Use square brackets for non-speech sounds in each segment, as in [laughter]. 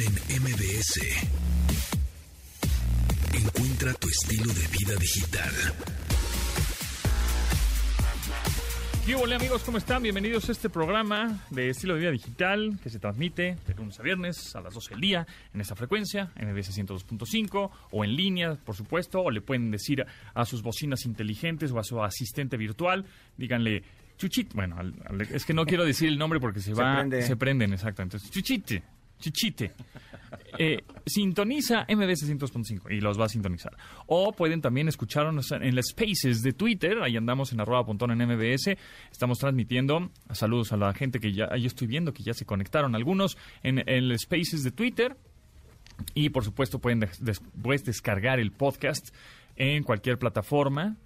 en MBS. Encuentra tu estilo de vida digital. ¿Qué hola amigos? ¿Cómo están? Bienvenidos a este programa de estilo de vida digital que se transmite de lunes a viernes a las 12 del día en esta frecuencia, MBS 102.5 o en línea, por supuesto, o le pueden decir a sus bocinas inteligentes o a su asistente virtual, díganle Chuchit, bueno, es que no quiero decir el nombre porque se, va, se prenden, exacto. Entonces, Chuchite, Chichite. Eh, sintoniza MBS 100.5 y los va a sintonizar. O pueden también escucharnos en las spaces de Twitter. Ahí andamos en arroba pontón en MBS. Estamos transmitiendo. Saludos a la gente que ya ahí estoy viendo que ya se conectaron algunos en, el spaces de Twitter. Y por supuesto pueden después descargar el podcast en cualquier plataforma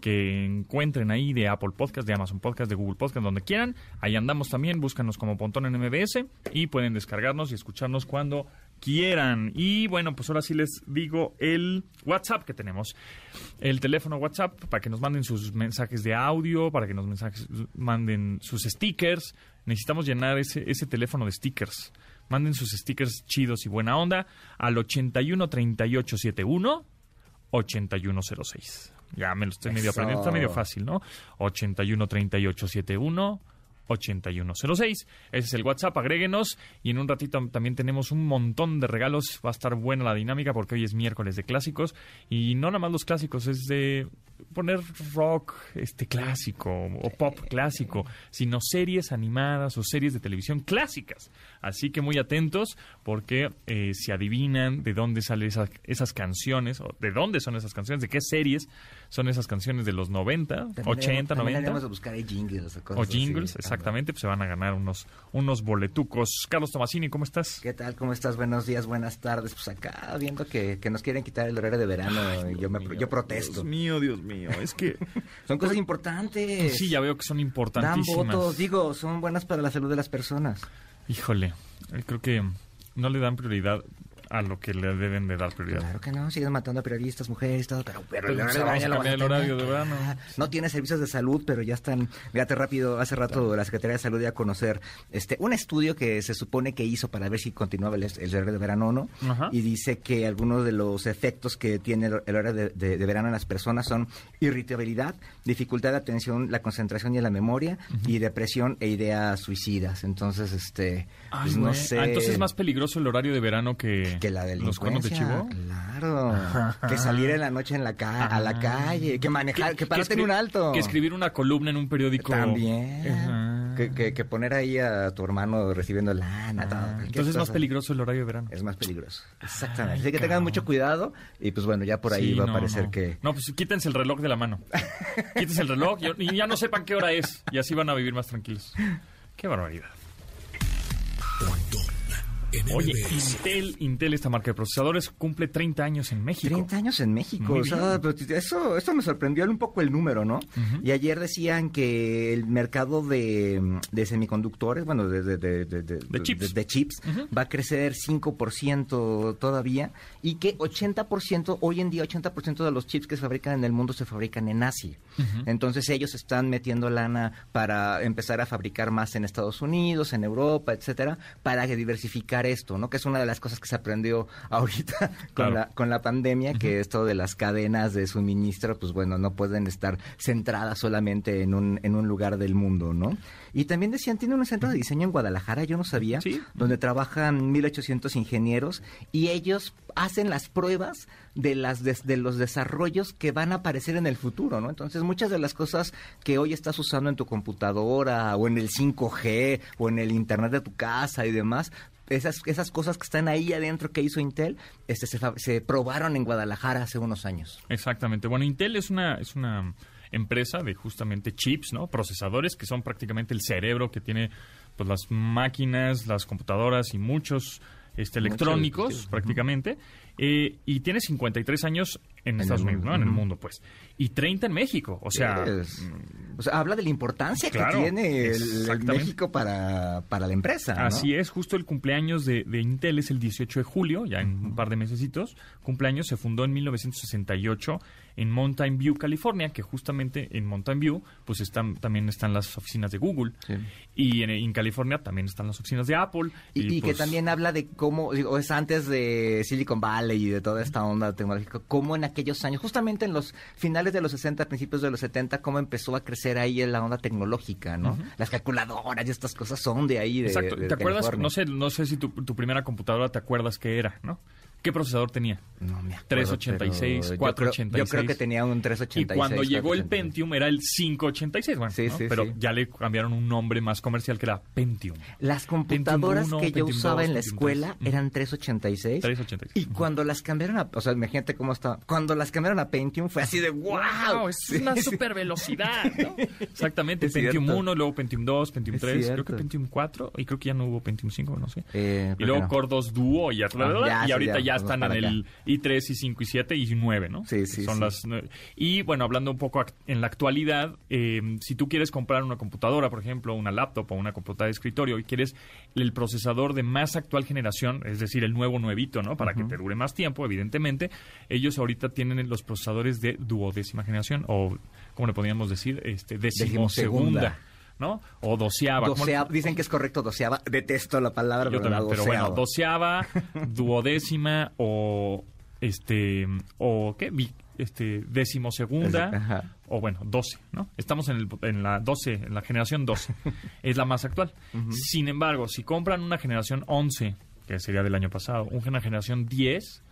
que encuentren ahí de Apple Podcast, de Amazon Podcast, de Google Podcast, donde quieran. Ahí andamos también, búscanos como Pontón en MBS y pueden descargarnos y escucharnos cuando quieran. Y bueno, pues ahora sí les digo el WhatsApp que tenemos. El teléfono WhatsApp para que nos manden sus mensajes de audio, para que nos mensajes, manden sus stickers. Necesitamos llenar ese, ese teléfono de stickers. Manden sus stickers chidos y buena onda al 813871 8106. Ya me lo estoy medio aprendiendo, está medio fácil, ¿no? 81 38 71 8106. Ese es el WhatsApp, agréguenos. Y en un ratito también tenemos un montón de regalos. Va a estar buena la dinámica porque hoy es miércoles de clásicos. Y no nada más los clásicos, es de poner rock este clásico o pop clásico, sino series animadas o series de televisión clásicas. Así que muy atentos porque eh, si adivinan de dónde salen esas, esas canciones, o de dónde son esas canciones, de qué series son esas canciones de los 90, 80, 90. Vamos a buscar jingles o jingles, exactamente, pues se van a ganar unos, unos boletucos. Carlos Tomasini, ¿cómo estás? ¿Qué tal? ¿Cómo estás? Buenos días, buenas tardes. Pues acá viendo que, nos quieren quitar el horario de verano y yo, me, yo protesto. Dios mío, Dios mío, es que... [laughs] son cosas importantes. Sí, ya veo que son importantísimas. Dan votos, digo, son buenas para la salud de las personas. Híjole, eh, creo que no le dan prioridad a lo que le deben de dar prioridad. Claro que no, siguen matando a periodistas, mujeres, todo, pero, pero, el horario, de verano. No tiene servicios de salud, pero ya están, fíjate rápido, hace rato la Secretaría de Salud dio a conocer este un estudio que se supone que hizo para ver si continuaba el, horario de verano o no, y dice que algunos de los efectos que tiene el, horario de, verano en las personas son irritabilidad, dificultad de atención, la concentración y la memoria, y depresión e ideas suicidas. Entonces, este, pues no sé. Ah, entonces es más peligroso el horario de verano que que la ¿Los cuernos de chivo? Claro. que salir en la noche en la a la ah. calle, que manejar, que pararte en un alto. Que escribir una columna en un periódico. También. Que, que, poner ahí a tu hermano recibiendo lana. Ah, entonces es más peligroso el horario de verano. Es más peligroso. Exactamente. Así que tengan mucho cuidado y pues bueno, ya por ahí va a parecer que... No, pues quítense el reloj de la mano. [laughs] quítense el reloj y ya no sepan qué hora es y así van a vivir más tranquilos. Qué barbaridad. Oye, Intel, Intel, esta marca de procesadores, cumple 30 años en México. 30 años en México. O sea, pues, eso, eso me sorprendió un poco el número, ¿no? Y ayer decían que el mercado de, semiconductores, bueno, de, de, de chips, de, chips va a crecer 5% todavía y que 80%, hoy en día 80% de los chips que se fabrican en el mundo se fabrican en Asia. Entonces ellos están metiendo lana para empezar a fabricar más en Estados Unidos, en Europa, etcétera, para diversificar esto, ¿no? Que es una de las cosas que se aprendió [laughs] ahorita con, la, con la pandemia, que esto de las cadenas de suministro, pues bueno, no pueden estar centradas solamente en un, en un lugar del mundo, ¿no? Y también decían, tiene un centro de diseño en Guadalajara, yo no sabía, donde trabajan 1.800 ingenieros y ellos hacen las pruebas de, las de, los desarrollos que van a aparecer en el futuro, ¿no? Entonces, muchas de las cosas que hoy estás usando en tu computadora o en el 5G o en el Internet de tu casa y demás, esas, esas cosas que están ahí adentro que hizo Intel este, se, se probaron en Guadalajara hace unos años. Exactamente. Bueno, Intel es una... Es una empresa de justamente chips, ¿no? Procesadores que son prácticamente el cerebro que tiene pues las máquinas, las computadoras y muchos este, electrónicos prácticamente. Eh, y tiene 53 años en, Estados Unidos, ¿no? En el mundo, pues. Y 30 en México. O sea, o sea habla de la importancia que tiene el, México para, para la empresa. Así es, justo el cumpleaños de, de, Intel es el 18 de julio, ya en un par de mesecitos. Cumpleaños se fundó en 1968 en Mountain View, California, que justamente en Mountain View pues están también están las oficinas de Google y en, California también están las oficinas de Apple. Y, que pues también habla de cómo, o es antes de Silicon Valley y de toda esta onda tecnológica, cómo en aquellos años, justamente en los finales de los 60, principios de los 70, cómo empezó a crecer ahí la onda tecnológica, ¿no? Las calculadoras y estas cosas son de ahí. De, Exacto. ¿Te acuerdas? No sé, no sé si tu, tu primera computadora te acuerdas qué era, ¿no? ¿Qué procesador tenía? No me acuerdo, 386, 486. Yo creo, que tenía un 386. Y cuando llegó el Pentium era el 586, bueno, sí, sí, pero ya le cambiaron un nombre más comercial que era Pentium. Las computadoras que yo usaba en la escuela eran 386. 386. Y cuando las cambiaron a, o sea, imagínate cómo estaba. Cuando las cambiaron a Pentium fue así de wow, es una super velocidad, ¿no? [laughs] Exactamente, Pentium 1, luego Pentium 2, Pentium 3, creo que Pentium 4 y creo que ya no hubo Pentium 5, no sé. Eh, y luego Core 2 Duo y, ah, y ahorita ya están en el i3, i5, i7 y 9, ¿no? Sí, sí. Son las Y bueno, hablando un poco en la actualidad, eh, si tú quieres comprar una computadora, por ejemplo, una laptop o una computadora de escritorio y quieres el procesador de más actual generación, es decir, el nuevo nuevito, ¿no? Para que te dure más tiempo, evidentemente, ellos ahorita tienen los procesadores de duodécima generación o, ¿cómo le podríamos decir? Este, decimosegunda. ¿No? O doceava. dicen que es correcto doceava. Detesto la palabra, pero, pero bueno, doceava, [laughs] duodécima o este o qué este decimosegunda o bueno, doce, ¿no? Estamos en, el, en la doce, en la generación doce. [laughs] es la más actual. Sin embargo, si compran una generación once, que sería del año pasado, una generación diez,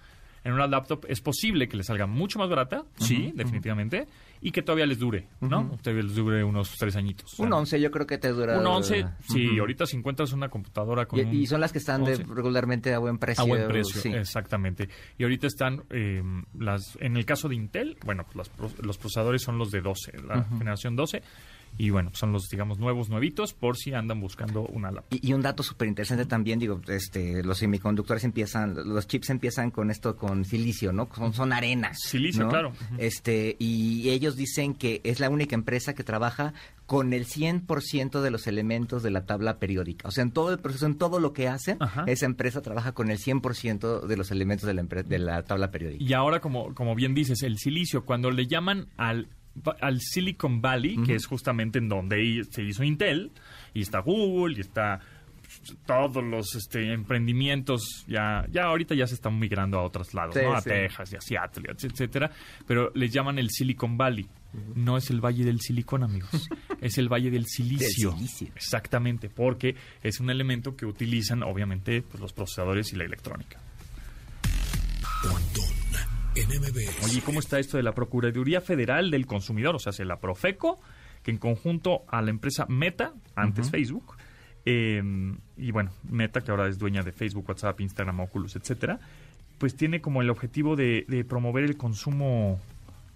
en una laptop es posible que le salga mucho más barata, sí, definitivamente, y que todavía les dure, ¿no? Todavía les dure unos tres añitos. Un 11 yo creo que te dura. Un 11, sí, ahorita si encuentras una computadora con Y, son las que están regularmente a buen precio. A buen precio, exactamente. Y ahorita están, eh, las en el caso de Intel, bueno, pues los procesadores son los de 12, la generación 12 y bueno, son los, digamos, nuevos, nuevitos, por si andan buscando una laptop. Y, un dato súper interesante también, digo, este, los semiconductores empiezan, los chips empiezan con esto, con silicio, ¿no? Son, son arenas. Silicio, claro. Este, y ellos dicen que es la única empresa que trabaja con el 100% de los elementos de la tabla periódica. O sea, en todo el proceso, en todo lo que hace, esa empresa trabaja con el 100% de los elementos de la, de la tabla periódica. Y ahora, como, como bien dices, el silicio, cuando le llaman al al Silicon Valley, que es justamente en donde se hizo Intel, y está Google, y está todos los este, emprendimientos ya ya ahorita ya se están migrando a otros lados, ¿no? A Texas y a Seattle, etcétera, pero les llaman el Silicon Valley. No es el Valle del Silicón, amigos. [laughs] es el Valle del silicio. Exactamente, porque es un elemento que utilizan, obviamente, pues, los procesadores y la electrónica. Oye, ¿cómo está esto de la Procuraduría Federal del Consumidor? O sea, se la Profeco, que en conjunto a la empresa Meta, antes Facebook, em, y bueno, Meta, que ahora es dueña de Facebook, WhatsApp, Instagram, Oculus, etcétera, pues tiene como el objetivo de, promover el consumo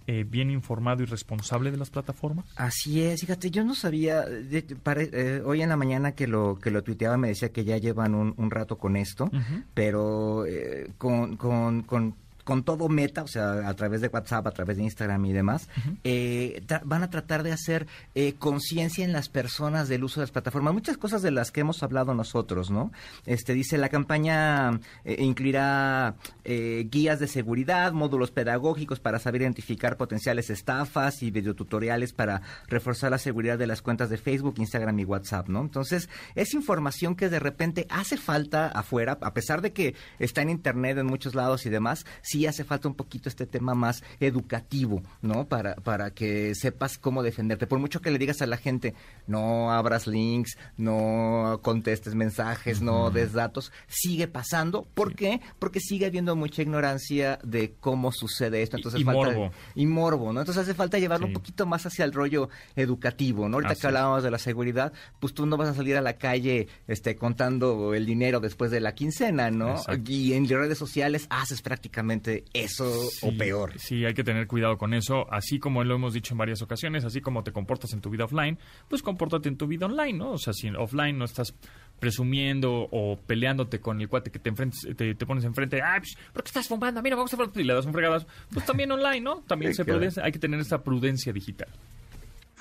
eh, bien informado y responsable de las plataformas? Así es, fíjate, yo no sabía, eh, hoy en la mañana que lo que lo tuiteaba me decía que ya llevan un, rato con esto, pero eh, con, con, con con todo Meta, o sea, a través de WhatsApp, a través de Instagram y demás, eh, van a tratar de hacer eh, conciencia en las personas del uso de las plataformas. Muchas cosas de las que hemos hablado nosotros, ¿no? Este dice la campaña eh, incluirá guías de seguridad, módulos pedagógicos para saber identificar potenciales estafas y videotutoriales para reforzar la seguridad de las cuentas de Facebook, Instagram y WhatsApp, ¿no? Entonces, es información que de repente hace falta afuera, a pesar de que está en internet en muchos lados y demás, sí hace falta un poquito este tema más educativo, ¿no? Para, para que sepas cómo defenderte. Por mucho que le digas a la gente, no abras links, no contestes mensajes, no des datos, sigue pasando. ¿Por qué? Porque sigue habiendo mucha ignorancia de cómo sucede esto. Entonces y, morbo. Y morbo, ¿no? Entonces hace falta llevarlo un poquito más hacia el rollo educativo, ¿no? Ahorita que hablábamos de la seguridad, pues tú no vas a salir a la calle este, contando el dinero después de la quincena, ¿no? Y en redes sociales haces prácticamente eso o peor. Sí, hay que tener cuidado con eso. Así como lo hemos dicho en varias ocasiones, así como te comportas en tu vida offline, pues compórtate en tu vida online, ¿no? O sea, si offline no estás presumiendo o peleándote con el cuate que te, enfrentes, te, te pones enfrente, ah, pues, ¿por qué estás fumando? Mira, vamos a y le das un fregadazo. Pues también online, ¿no? También se prudencia, hay que tener esa prudencia digital.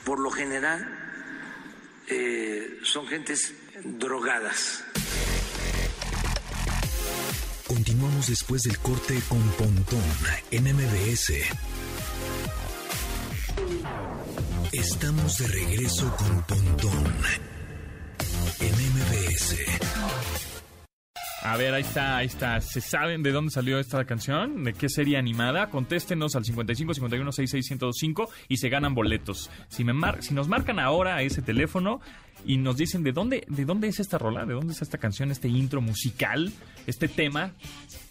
Por lo general, eh, son gentes drogadas. Continuamos después del corte con Pontón en MBS. Estamos de regreso con Pontón en MBS. A ver, ahí está, ahí está. ¿Se saben de dónde salió esta canción? ¿De qué serie animada? Contéstenos al 55 51 66 1025 y se ganan boletos. Si, me mar si nos marcan ahora ese teléfono y nos dicen de dónde, de dónde es esta rola, de dónde es esta canción, este intro musical, este tema.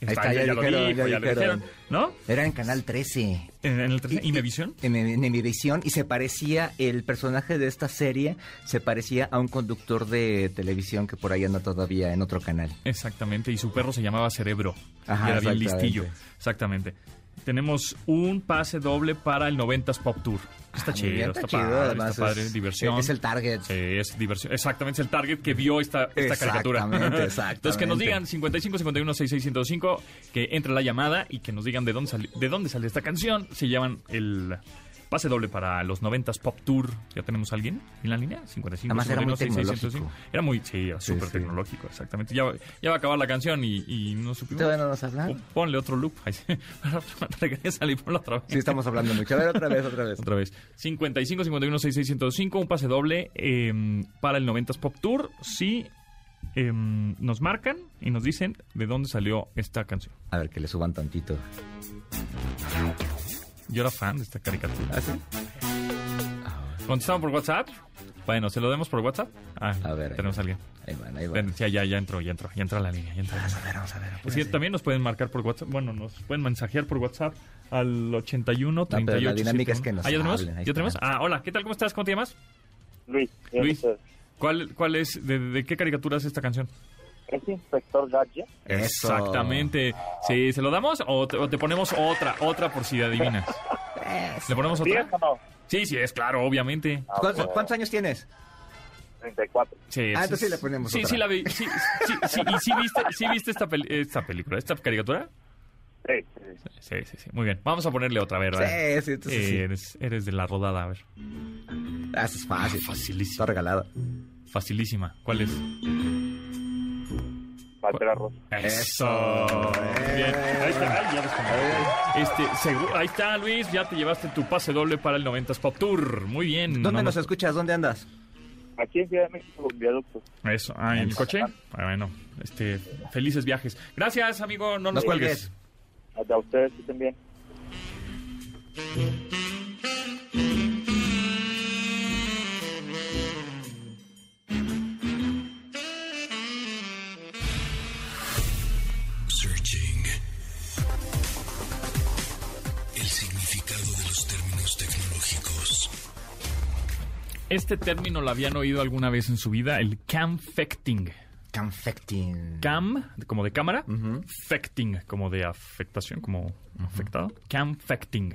Ahí está, ya, lo dijeron, ¿no? Era en Canal 13. ¿En, el 13? ¿Imevisión? En, en Imevisión, y se parecía, el personaje de esta serie se parecía a un conductor de televisión que por ahí anda todavía en otro canal. Exactamente, y su perro se llamaba Cerebro. Ajá, era bien listillo. Exactamente tenemos un pase doble para el 90s Pop Tour. Está ah, chido, está, padre, está padre, diversión. Es el target. Sí, es diversión. Exactamente, es el target que vio esta, esta caricatura. Exactamente, [laughs] Entonces, que nos digan 55 51 66 que entre la llamada y que nos digan de dónde, de dónde sale esta canción. Se llaman el Pase doble para los 90s Pop Tour. ¿Ya tenemos a alguien en la línea? 55, Además era muy tecnológico. Era muy, sí, súper tecnológico, exactamente. Ya, ya, va a acabar la canción y, y no supimos. Todavía no nos hablan. Ponle otro loop. [laughs] salir, ponlo otra vez. Sí, estamos hablando mucho. A ver, otra vez, otra vez. [laughs] otra vez. 55, 51, 66, Un pase doble eh, para el 90s Pop Tour. Sí, eh, nos marcan y nos dicen de dónde salió esta canción. A ver, que le suban tantito. Yo era fan de esta caricatura. ¿Ah, sí? ¿Contestaron por WhatsApp? Bueno, ¿se lo demos por WhatsApp? Ah, a ver. Tenemos a alguien. Ahí van, ahí van. Ya, ya, ya entró, ya entró, ya entró a la línea. Ya entró. Vamos a ver, vamos a ver. Sí, también nos pueden marcar por WhatsApp. Bueno, nos pueden mensajear por WhatsApp al 81 38 no, la dinámica es que nos ¿Ah, ya tenemos? ¿Ya tenemos? Ah, hola, ¿qué tal? ¿Cómo estás? ¿Cómo te llamas? Luis. Luis. ¿Cuál, cuál es, de, de qué caricatura es esta canción? Es Inspector Gadget. Exactamente. Sí, ¿se lo damos o te, ponemos otra, otra por si adivinas? ¿Le ponemos otra? ¿Sí o no? Sí, sí, es claro, obviamente. Ah, ¿Cuántos, años tienes? 34. Sí, ah, entonces sí le ponemos sí, otra. Sí, la vi. Sí, sí, sí, ¿Y sí viste, sí viste esta, esta película, esta caricatura? Sí, sí, sí. Sí, sí, Muy bien. Vamos a ponerle otra, ¿verdad? Sí, sí, entonces sí. Eres, eres de la rodada, a ver. Ah, eso es fácil. Ah, facilísima. Está regalada. Facilísima. ¿Cuál es? Eso. Bien. Ahí está, ya este, ahí está, Luis. Ya te llevaste tu pase doble para el 90s Pop Tour. Muy bien. ¿Dónde nos escuchas? ¿Dónde andas? Aquí en Ciudad de México, viaducto. Eso, ah, en el coche. Bueno, este, felices viajes. Gracias, amigo. No nos cuelgues. A ustedes también. Este término lo habían oído alguna vez en su vida, el camfecting. Camfecting. Cam, como de cámara. Fecting, como de afectación, como afectado. Camfecting.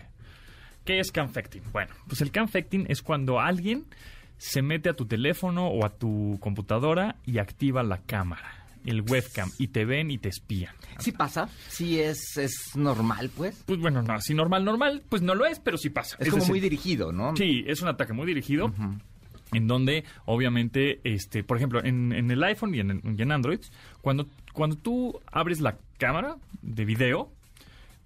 ¿Qué es camfecting? Bueno, pues el camfecting es cuando alguien se mete a tu teléfono o a tu computadora y activa la cámara el webcam y te ven y te espían. ¿Sí pasa? ¿Sí es, es normal, pues? Pues bueno, no, si normal, normal, pues no lo es, pero sí pasa. Es, como muy dirigido, ¿no? Sí, es un ataque muy dirigido. En donde, obviamente, este, por ejemplo, en, el iPhone y en, Android, cuando, cuando tú abres la cámara de video,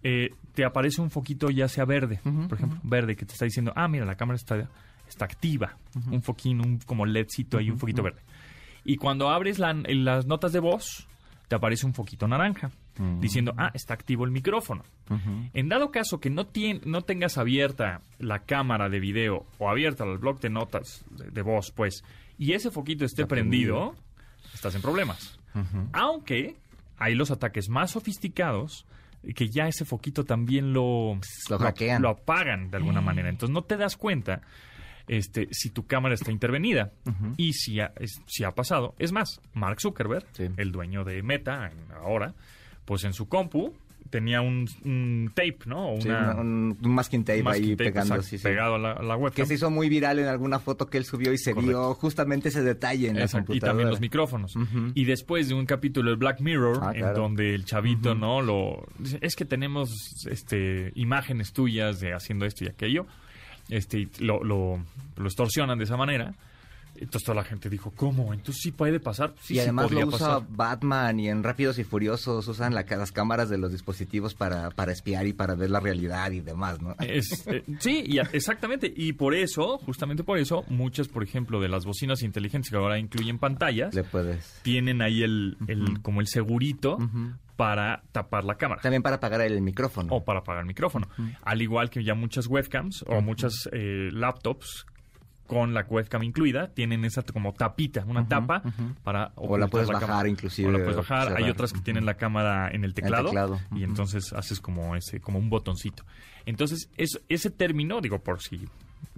eh, te aparece un foquito ya sea verde, por ejemplo, verde, que te está diciendo, ah, mira, la cámara está, está activa. Un foquín, un como LEDcito ahí, un foquito verde. Y cuando abres las notas de voz, te aparece un foquito naranja diciendo, ah, está activo el micrófono. En dado caso que no, no tengas abierta la cámara de video o abierta el blog de notas de, voz, pues, y ese foquito esté prendido, estás en problemas. Aunque hay los ataques más sofisticados que ya ese foquito también lo, lo, lo apagan de alguna manera. Entonces no te das cuenta este, si tu cámara está intervenida. Y si ha, si ha pasado. Es más, Mark Zuckerberg, el dueño de Meta ahora, pues en su compu tenía un, un tape, ¿no? Sí, una- un, un masking tape masking ahí tape, pegando, exacto, sí, sí. pegado a la, a la webcam. Que se hizo muy viral en alguna foto que él subió y se Correcto. vio justamente ese detalle en la Exacto, y computadora. también los micrófonos. Y después de un capítulo de Black Mirror, Ah, en claro. donde el chavito, ¿no? Lo dice, es que tenemos este imágenes tuyas de haciendo esto y aquello. Este, y lo, lo, lo extorsionan de esa manera. Entonces toda la gente dijo, ¿cómo? Entonces sí puede pasar. Sí, y sí además podría lo usa pasar. Batman y en Rápidos y Furiosos usan la- las cámaras de los dispositivos para, para espiar y para ver la realidad y demás, ¿no? Es, [laughs] eh, sí, y exactamente. Y por eso, justamente por eso, muchas, por ejemplo, de las bocinas inteligentes que ahora incluyen pantallas, Le puedes. tienen ahí el, el como el segurito para tapar la cámara. También para apagar el micrófono. o para apagar el micrófono. Al igual que ya muchas webcams o muchas eh, laptops con la webcam incluida tienen esa como tapita, una tapa para O la puedes bajar inclusive, O la puedes bajar. Hay otras que tienen la cámara en el teclado, teclado, y entonces haces como ese como un botoncito. Entonces, es, ese término, digo por si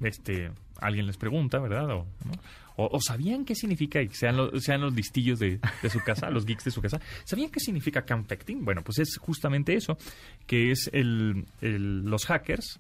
este alguien les pregunta, ¿verdad? O, ¿no? o, o sabían qué significa, y sean, los, sean los listillos de, de su casa, los geeks de su casa, ¿sabían qué significa campecting? Bueno, pues es justamente eso, que es el, el- los hackers,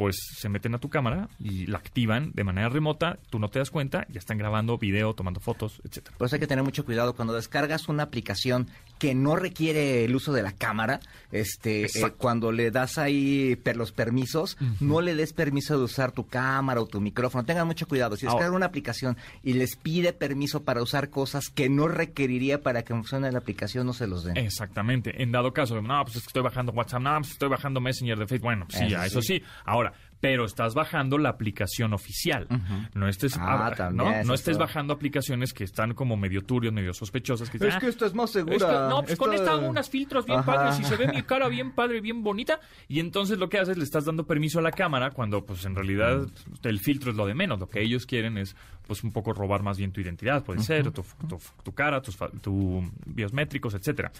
pues se meten a tu cámara y la activan de manera remota, tú no te das cuenta, ya están grabando video, tomando fotos, etcétera. Por eso hay que tener mucho cuidado cuando descargas una aplicación que no requiere el uso de la cámara, este, eh, cuando le das ahí per- los permisos, no le des permiso de usar tu cámara o tu micrófono. Tengan mucho cuidado. Si descargan una aplicación y les pide permiso para usar cosas que no requeriría para que funcione la aplicación, no se los den. Exactamente. En dado caso, no, pues estoy bajando WhatsApp, no, pues estoy bajando Messenger de Facebook. Bueno, sí, Eso a eso sí. Ahora, pero estás bajando la aplicación oficial. No estés, Ah, también, ¿no? estés bajando aplicaciones que están como medio turbios, medio sospechosas. Que dicen, Es que "Ah, esto es más segura. que, no, pues con esta hago unos filtros bien Ajá. padres y se ve mi cara [laughs] bien padre, bien bonita. Y entonces lo que haces, le estás dando permiso a la cámara cuando pues en realidad el filtro es lo de menos. Lo que ellos quieren es pues un poco robar más bien tu identidad, puede ser, tu, tu, tu cara, tus fa- tu biométricos, etcétera.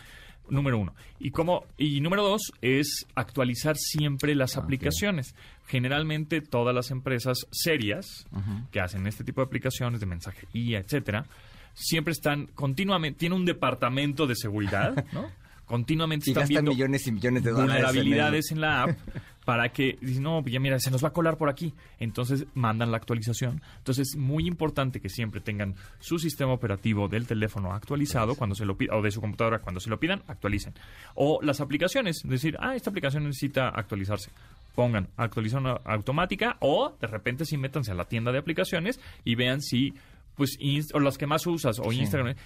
Número uno. Y como, y número dos es actualizar siempre las aplicaciones. Generalmente todas las empresas serias que hacen este tipo de aplicaciones de mensajería, etcétera, siempre están continuamente, tiene un departamento de seguridad, [laughs] ¿no? Continuamente Y están viendo millones y millones de dólares. en vulnerabilidades en la app [laughs] para que dicen, no, ya mira, se nos va a colar por aquí. Entonces mandan la actualización. Entonces es muy importante que siempre tengan su sistema operativo del teléfono actualizado cuando se lo pidan, o de su computadora cuando se lo pidan, actualicen. O las aplicaciones, decir, ah, esta aplicación necesita actualizarse. Pongan actualización automática o de repente sí métanse a la tienda de aplicaciones y vean si, pues, o las que más usas, o Instagram,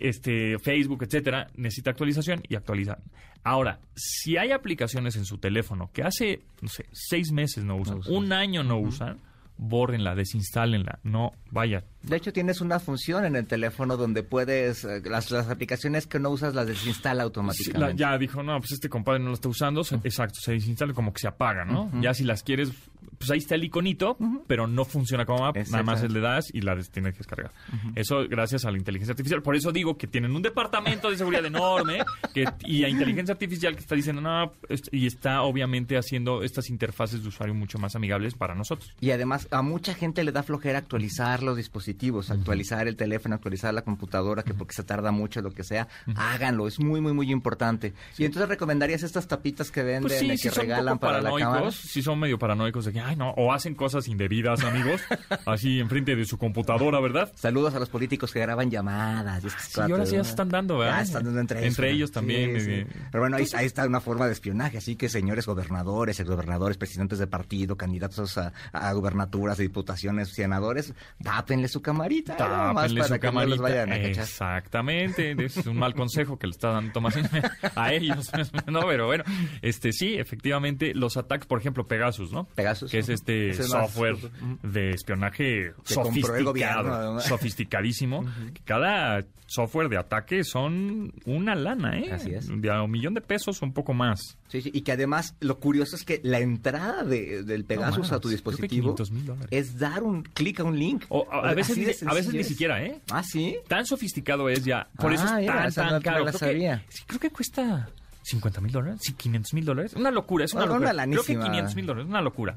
este, Facebook, etcétera, necesita actualización y actualizan. Ahora, si hay aplicaciones en su teléfono que hace, no sé, seis meses no usan, un año no usan, bórrenla, desinstálenla, no, vaya. De hecho, tienes una función en el teléfono donde puedes, eh, las, las aplicaciones que no usas las desinstala Sí, automáticamente. la- ya dijo, no, pues este compadre no lo está usando, se- exacto, se desinstala como que se apaga, ¿no? Ya si las quieres, pues ahí está el iconito, pero no funciona como app, nada más le das y la tienes que descargar. Eso gracias a la inteligencia artificial. Por eso digo que tienen un departamento de seguridad enorme que, y a inteligencia artificial que está diciendo, no, y está obviamente haciendo estas interfaces de usuario mucho más amigables para nosotros. Y además, a mucha gente le da flojera actualizar los dispositivos, actualizar el teléfono, actualizar la computadora, que porque se tarda mucho, lo que sea. Háganlo, es muy, muy, muy importante. Y entonces recomendarías estas tapitas que venden, Pues sí, que regalan para la cámara. sí son medio paranoicos de que, ay, no, o hacen cosas indebidas, amigos, [laughs] así enfrente de su computadora, ¿verdad? Saludos a los políticos que graban llamadas. y esas Sí, ahora sí ya se están dando, ¿verdad? Ya están dando entre ellos. Entre ellos también. sí. eh, Pero bueno, ahí, ahí está una forma de espionaje. Así que, señores gobernadores, exgobernadores, presidentes de partido, candidatos a, a gubernaturas, diputaciones, senadores, tápenle su camarita. nada más Tápenle para su que no les camarita. vayan a cachar. Exactamente. Es un mal consejo que le está dando Tomás [laughs] a ellos. [laughs] No, pero bueno, este sí, efectivamente, los ataques, por ejemplo, Pegasus, ¿no? Pegasus. Que es este Es el más- software de espionaje Que compró el gobierno, sofisticado, ¿no? [laughs] sofisticadísimo. que cada software de ataque son una lana, ¿eh? Así es. De a un millón de pesos, un poco más. Sí, sí, y que además lo curioso es que la entrada de- del Pegasus No, a tu dispositivo 500,000 dólares. es dar un clic a un link. O a, a veces, de ni, a veces ni es. siquiera, ¿eh? Ah, sí. Tan sofisticado es ya. Por eso Ah, es mira, tan, tan no- no caro. la creo, sabía. Que, sí, creo que cuesta 50 mil dólares. Sí, 500 mil dólares. Una locura, es una locura. una creo que lanísima. 500 mil dólares, una locura.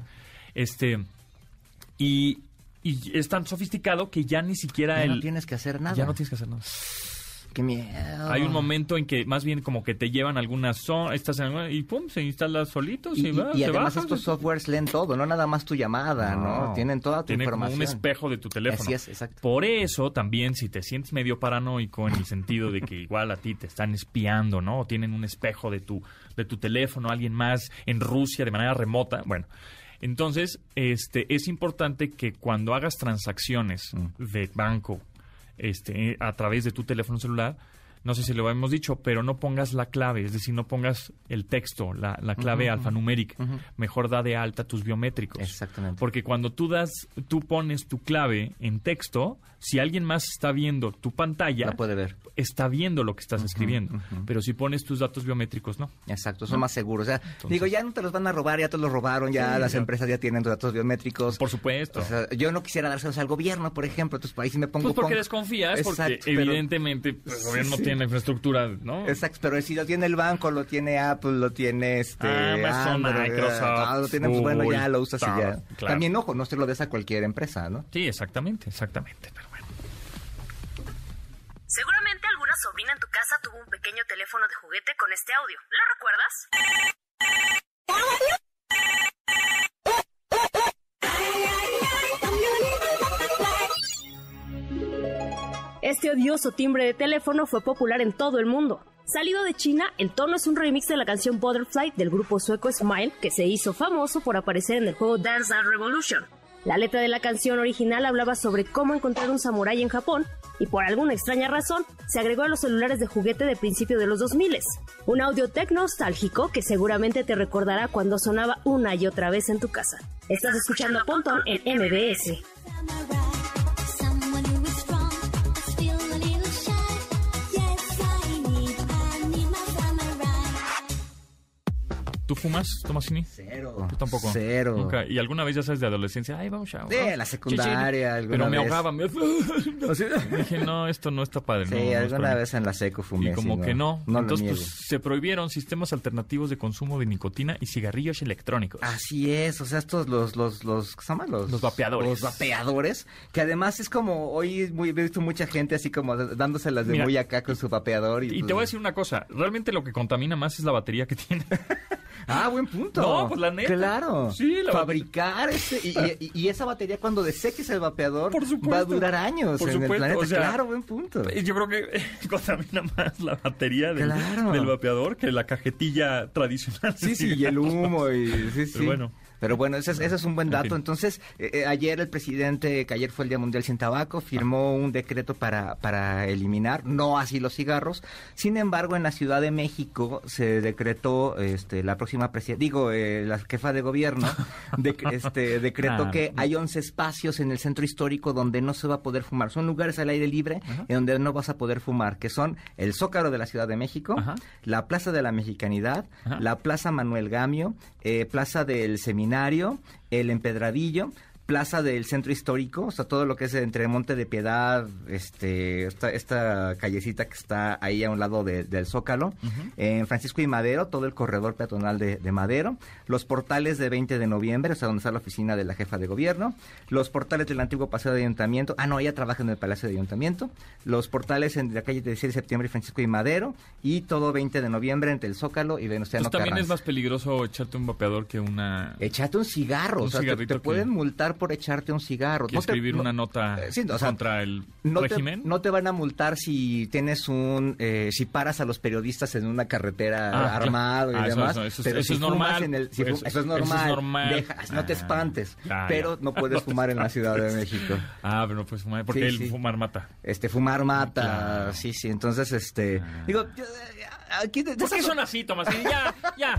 Este. Y, y es tan sofisticado que ya ni siquiera Ya el. no tienes que hacer nada. Ya no tienes que hacer nada. Qué miedo. Hay un momento en que más bien como que te llevan algunas zonas, estás en, y pum, se instala solito, Y, se va, y se además baja, estos se- softwares leen todo, no nada más tu llamada, ¿no? Tienen toda tu Tiene como información. un espejo de tu teléfono. Así es, exacto. Por eso también si te sientes medio paranoico en el sentido de que igual a ti te están espiando, ¿no? O tienen un espejo de tu de tu teléfono, alguien más en Rusia de manera remota, bueno, entonces este es importante que cuando hagas transacciones Mm. de banco este a través de tu teléfono celular no sé si lo hemos dicho, pero no pongas la clave, es decir, no pongas el texto, la, la clave alfanumérica. Mejor da de alta tus biométricos. Exactamente. Porque cuando tú das, tú pones tu clave en texto, si alguien más está viendo tu pantalla, La puede ver. está viendo lo que estás escribiendo. Pero si pones tus datos biométricos, no. Exacto, son más seguros. O sea, digo, ya no te los van a robar, ya te los robaron, ya Sí, las ya. empresas ya tienen tus datos biométricos. Por supuesto. O sea, yo no quisiera dárselos al gobierno, por ejemplo, entonces por ahí sí me pongo... Pues porque con- desconfías, porque pero- evidentemente pues, el gobierno sí. tiene infraestructura, ¿no? Exacto, pero si lo tiene el banco, lo tiene Apple, lo tiene este Amazon, Android, Microsoft, ah, lo tiene, pues bueno, ya lo usas y ya. claro. También, ojo, no se lo des a cualquier empresa, ¿no? Sí, exactamente, exactamente. Pero bueno. Seguramente alguna sobrina en tu casa tuvo un pequeño teléfono de juguete con este audio. ¿Lo recuerdas? Este odioso timbre de teléfono fue popular en todo el mundo. Salido de China, el tono es un remix de la canción Butterfly del grupo sueco Smile, que se hizo famoso por aparecer en el juego Dance Dance Revolution. La letra de la canción original hablaba sobre cómo encontrar un samurái en Japón, y por alguna extraña razón se agregó a los celulares de juguete de principio de los 2000. Un audio tech nostálgico que seguramente te recordará cuando sonaba una y otra vez en tu casa. Estás escuchando a Pontón en MBS. ¿Tú fumas, Tomasini? Cero. Yo tampoco. Cero. Nunca. Y alguna vez ya sabes de adolescencia, ay, vamos a... De la secundaria, alguna Pero me vez. ahogaba. Me... [laughs] O sea, Dije, no, esto no está padre. sí, no, no alguna para mí". vez en la seco fumé. Y como sí, que no. No lo Entonces, pues, se prohibieron sistemas alternativos de consumo de nicotina y cigarrillos electrónicos. Así es, o sea, estos los los los ¿qué se llama? Los, Los vapeadores. Los vapeadores, que además es como hoy muy, he visto mucha gente así como dándoselas de Mira, muy acá con su vapeador y, Y pues- te voy a decir una cosa, realmente lo que contamina más es la batería que tiene. [laughs] Ah, [laughs] buen punto. No, pues la neta. Claro. Sí, la Fabricar ese y, y- y esa batería cuando deseques el vapeador Por supuesto. va a durar años Por en supuesto, el planeta. o sea, claro, buen punto. Yo creo que [laughs] contamina más la batería del, Claro. del vapeador que la cajetilla tradicional. Sí, sí, y el humo y sí, sí. Pero bueno. Pero bueno, ese es, ese es un buen En dato. fin. Entonces, eh, eh, ayer el presidente, que ayer fue el Día Mundial sin Tabaco, firmó un decreto para, para eliminar, no así los cigarros. Sin embargo, en la Ciudad de México se decretó, este, la próxima presidenta, digo, eh, la jefa de gobierno, [laughs] de, este, decretó Ah. que hay 11 espacios en el centro histórico donde no se va a poder fumar. Son lugares al aire libre en donde no vas a poder fumar, que son el Zócalo de la Ciudad de México, la Plaza de la Mexicanidad, la Plaza Manuel Gamio, eh, Plaza del Seminario, el Empedradillo, Plaza del Centro Histórico, o sea, todo lo que es entre Monte de Piedad, este, esta, esta callecita que está ahí a un lado de- del Zócalo, en Francisco y Madero, todo el corredor peatonal de, de Madero, los portales de 20 de noviembre, o sea, donde está la oficina de la jefa de gobierno, los portales del antiguo Paseo de Ayuntamiento, ah, no, ella trabaja en el Palacio de Ayuntamiento, los portales en la calle 16 de septiembre y Francisco y Madero, y todo 20 de noviembre entre el Zócalo y Venustiano Pues también es más peligroso echarte un vapeador que una... Echate un cigarro, Un o sea, te- te, que- pueden multar por echarte un cigarro. que No te- escribir no- una nota eh, sí, o sea, contra el no te, régimen. no te van a multar si tienes un, eh, si paras a los periodistas en una carretera Ah, armado claro. y Ah, demás. eso- eso es- pero eso si es fumas normal. en el- si fu- Eso- es normal. no te Ah, espantes. ya, pero ya. no puedes [laughs] fumar en la Ciudad de México. Ah, pero no puedes fumar, porque Sí, el sí. fumar mata. Este, fumar mata. Claro. Sí, sí. Entonces, este, Ah. digo, yo- aquí ¿Por qué son así, Tomás? Ya, ya.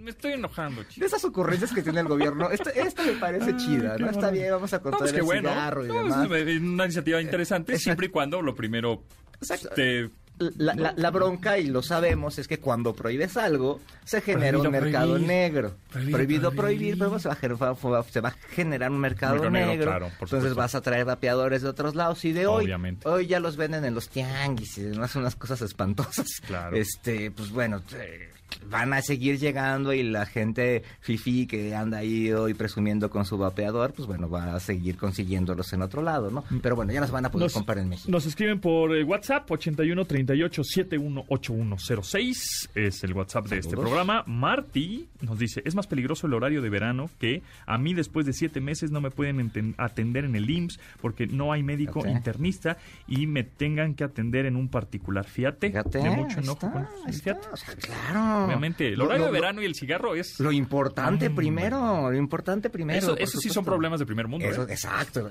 Me estoy enojando, de chico. esas ocurrencias que tiene el gobierno, esta, esta me parece Ah, chida, ¿no? Está bueno. bien, vamos a No, contar pues qué el bueno. cigarro y No, demás. es una iniciativa interesante, Exacto. siempre y cuando lo primero Exacto. te... La, la- la bronca, y lo sabemos, es que cuando prohíbes algo, se genera Prohibido un mercado prohibir. negro. Prohibido Prohibido, prohibir. pero se va, a generar, se va a generar un mercado, Mercado negro, negro. claro, entonces supuesto. vas a traer vapeadores de otros lados. Y de hoy, Obviamente. hoy ya los venden en los tianguis y demás, unas cosas espantosas. Claro. Este, pues bueno, eh, van a seguir llegando y la gente fifi que anda ahí hoy presumiendo con su vapeador, pues bueno, va a seguir consiguiéndolos en otro lado, ¿no? Pero bueno, ya los van a poder Nos- comprar en México. Nos escriben por eh, WhatsApp 81 38 71 8106 es el WhatsApp de este programa. Marty nos dice, es más peligroso el horario de verano que a mí después de siete meses no me pueden atender en el IMSS porque no hay médico internista y me tengan que atender en un particular. Fíjate, Fíjate, de mucho enojo. está, está, fíjate. o sea, claro. Obviamente, el horario lo- de verano y el cigarro es... Lo importante Mm, primero, lo importante primero. Eso, eso sí son problemas de primer mundo. Eso, ¿eh? [laughs] exacto.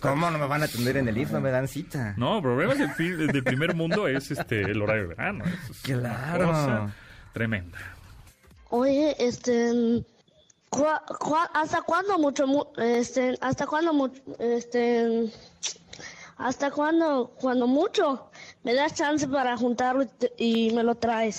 ¿Cómo no me van a atender en el IF? No me dan cita. No, problemas del, del primer mundo es este el horario de verano. Eso es una Claro. cosa tremenda. Oye, este, ¿cuá- cuá- ¿hasta cuándo mucho, mu- este, hasta cuándo, este, hasta cuándo, cuando mucho, me das chance para juntarlo y, te- y me lo traes?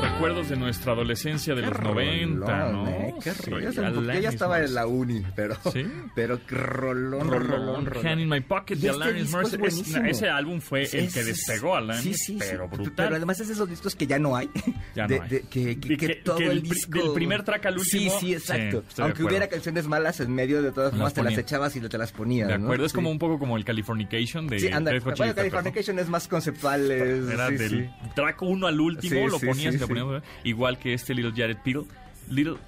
Recuerdos de nuestra adolescencia de los 90, Rolón, ¿no? eh, Qué rollo. Yo, ya estaba en la uni, pero, ¿Sí? pero qué rolón, rolón, Rolón, rolón. Hand in My Pocket de este Alanis Morissette. Es- ese álbum fue el que despegó a Alanis, sí, sí, pero brutal. Pero además es de esos discos que ya no hay. Ya De- no hay. de- que, que- que todo el el disco... del primer track al último, Sí, sí, exacto. Aunque hubiera canciones malas en medio, de todas formas te las echabas y te las ponías, De acuerdo, es como un poco como el Californication de Sí, anda. Californication es más conceptual. Era del track 1 al último, lo ponías lo igual que este Little Jared Pill. Little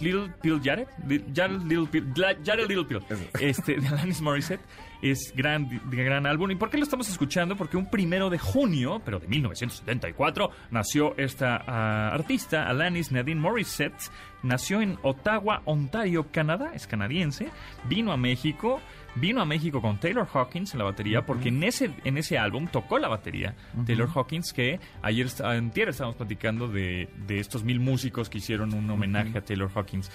Little Pill Jared, Jared Little Pill, Jared Little Pill, [laughs] este de Alanis Morissette es gran de gran álbum. ¿Y por qué lo estamos escuchando? Porque un primero de junio, pero de 1974, nació esta ah, artista, Alanis Nadine Morissette. Nació en Ottawa, Ontario, Canadá, es canadiense. Vino a México, vino a México con Taylor Hawkins en la batería, porque en ese, en ese álbum tocó la batería Taylor Hawkins, que ayer, est- antier estábamos platicando de, de estos mil músicos que hicieron un homenaje a Taylor Hawkins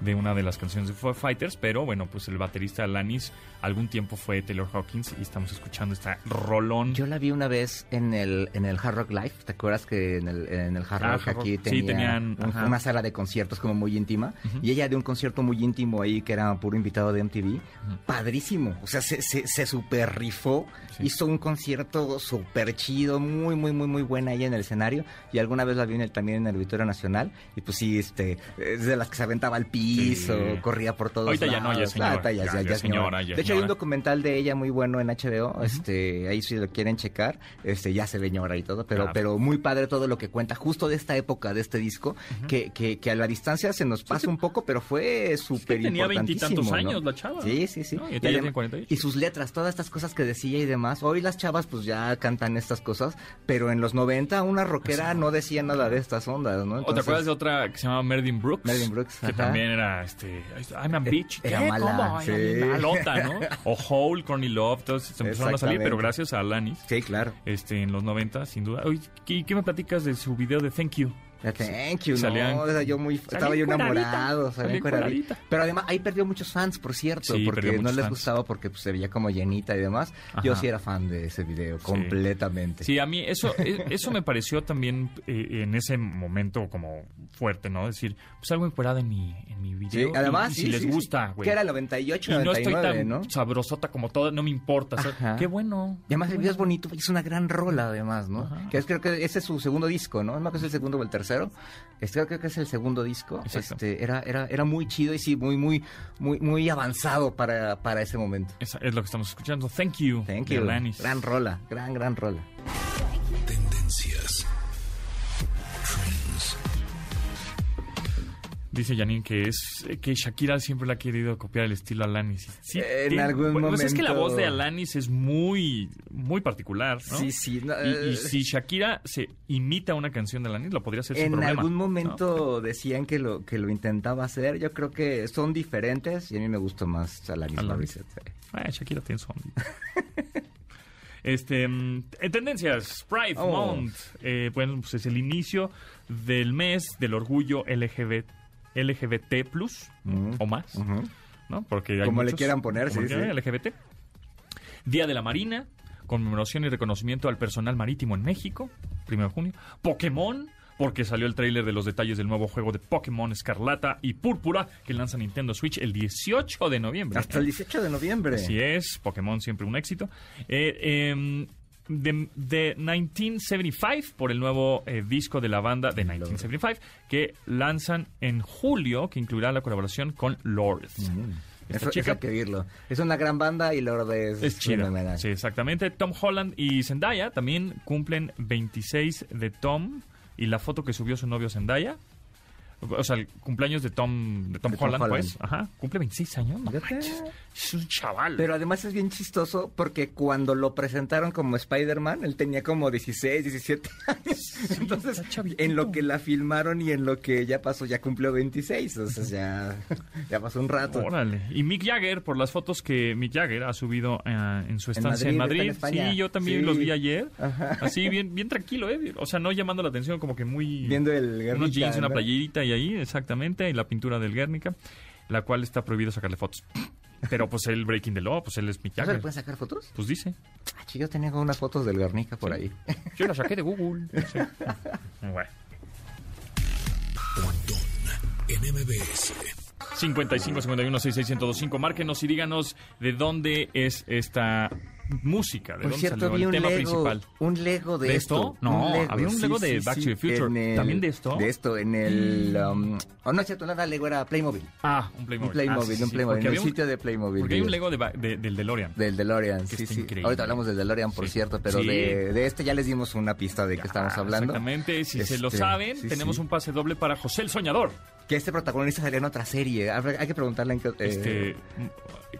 de una de las canciones de Foo Fighters, pero bueno, pues el baterista Alanis algún tiempo fue Taylor Hawkins y estamos escuchando esta rolón. Yo la vi una vez en el, en el Hard Rock Live. ¿Te acuerdas que en el, en el Hard Ah, Rock aquí Rock. Sí, tenía tenían, un- una sala de conciertos como muy íntima? Y ella dio un concierto muy íntimo ahí que era puro invitado de MTV. Padrísimo. O sea, se, se, se super rifó. Sí. Hizo un concierto súper chido, muy, muy, muy, muy buena ahí en el escenario. Y alguna vez la vi en el, también en el Auditorio Nacional. Y pues sí, este, es de las que se aventaba al piso, Sí. corría por todos Ahorita ya no, ya es señora. Ah, ya, Ya, ya- es De es hecho, hay un documental de ella muy bueno en HBO, este, ahí si lo quieren checar, este, ya se ve ñora y todo, pero, Claro. pero muy padre todo lo que cuenta, justo de esta época, de este disco, que, que, que a la distancia se nos pasa un poco, pero fue súper tenía importantísimo. veintitantos ¿no? años la chava. Sí, sí, sí. No, y y, ahorita ya adem- tiene 48. y sus letras, todas estas cosas que decía y demás, hoy las chavas pues ya cantan estas cosas, pero en los 90 una rockera no decía nada de estas ondas, ¿no? ¿O te Entonces, acuerdas de otra que se llamaba Merlin Brooks? Merlin Brooks, Que ajá. también era, este, I'm a bitch. Era ¿Qué? mala, ¿Cómo? Sí. Malota, ¿no? [laughs] O Hole, Courtney Love, todos se empezaron a salir, pero gracias a Alanis. Sí, claro. Este, en los 90, sin duda. Oye, ¿qué, qué me platicas de su video de Thank You? Thank you, Salían- no, o sea, yo muy, estaba yo enamorado, salía salía encueradita. encueradita. Pero además ahí perdió muchos fans, por cierto, Sí, porque no les fans. gustaba porque pues, se veía como llenita y demás. Yo Ajá. sí era fan de ese video, completamente. Sí, a mí eso, e- eso me pareció también eh, en ese momento como fuerte, ¿no? decir, pues algo encuerada en mi, en mi Sí, video. y- además, y sí, si les sí, sí. gusta, güey. Que era el 98, Y no estoy 99, tan ¿no? sabrosota como toda, no me importa. o sea, qué bueno. Y además el video es bonito, es una gran rola además, ¿no? Ajá. Que es, creo que ese es su segundo disco, ¿no? No que es el segundo o el tercero. Este, creo que es el segundo disco. Exacto. Este, era, era, era muy chido y sí, muy, muy, muy, muy avanzado para, para ese momento. Esa es lo que estamos escuchando. Thank you. Thank you. Gran rola, gran, gran rola. Tendencias. Dice Janine que es que Shakira siempre le ha querido copiar el estilo a Alanis. Sí, En tiene- algún pues, pues es que la momento- voz de Alanis es muy, muy particular, ¿no? Sí, sí. no, Y, y eh, si Shakira se imita una canción de Alanis, lo podría hacer sin en problema. algún ¿no? momento decían que lo que lo intentaba hacer. Yo creo que son diferentes y a mí me gusta más Alanis Alanis. Morissette. Ah, Shakira tiene su. [laughs] Este, mm, en tendencias, Pride Oh. Month. Eh, bueno, pues es el inicio del mes del orgullo LGBT, LGBT plus Mm. o más. ¿no? Porque hay Como le quieran poner, sí, sí. LGBT. Día de la Marina, conmemoración y reconocimiento al personal marítimo en México, 1 de junio. Pokémon, porque salió el tráiler de los detalles del nuevo juego de Pokémon Escarlata y Púrpura que lanza Nintendo Switch el 18 de noviembre. Hasta el 18 de noviembre. Así es, Pokémon siempre un éxito. Eh, em, de, de 1975 por el nuevo eh, disco de la banda de 1975 que lanzan en julio que incluirá la colaboración con Lord. Mm. Eso, chica eso hay que oírlo. Es una gran banda y Lord es, es fenomenal. Sí, exactamente. Tom Holland y Zendaya también cumplen 26 de Tom y la foto que subió su novio Zendaya. O sea, el cumpleaños de Tom, de Tom, De Tom Holland, Holland. pues. Ajá, cumple 26 años. no manches. Es un chaval. Pero además es bien chistoso porque cuando lo presentaron como Spider-Man, él tenía como 16, 17 [laughs] años. Entonces, está chavito. en lo que la filmaron y en lo que ya pasó, ya cumplió 26. O sea, ya, [laughs] ya pasó un rato. Órale. Y Mick Jagger, por las fotos que Mick Jagger ha subido eh, en su estancia en Madrid, Madrid. está en sí, yo también Sí. los vi ayer. Ajá. Así, bien, bien tranquilo, ¿eh? O sea, no llamando la atención, como que muy... Viendo el Unos jeans, una ¿no? playerita y ahí, exactamente, y la pintura del Guernica, la cual está prohibido sacarle fotos. Pero pues el Breaking the Law, pues él es Mick ¿No se le pueden sacar fotos? Pues dice. Ah, yo tenía unas fotos del Guernica por ahí. Yo la saqué de Google. [laughs] Sí. Bueno. En MBS. 55 51 66 1025. Márquenos y díganos de dónde es esta música, de Por dónde cierto, salió vi el un tema Lego, principal. un Lego de, ¿De esto? No, había un Lego de Back to the Future. el- ¿También de esto? De esto, en el... um, oh, no es cierto, nada, Lego era Playmobil. Ah, un Playmobil. Un Playmobil, Ah, sí, un sí, Playmobil, en el un- sitio de Playmobil. Porque hay un. Lego de, de- del DeLorean. Del DeLorean, Que sí, está sí. increíble. Ahorita hablamos del DeLorean, por Sí. cierto, pero Sí. de, de este ya les dimos una pista de que estamos hablando. Exactamente, si se lo Este, saben, sí, tenemos sí. un pase doble para José el Soñador. Que este protagonista salía en otra serie. Hay que preguntarle en qué... eh, Este,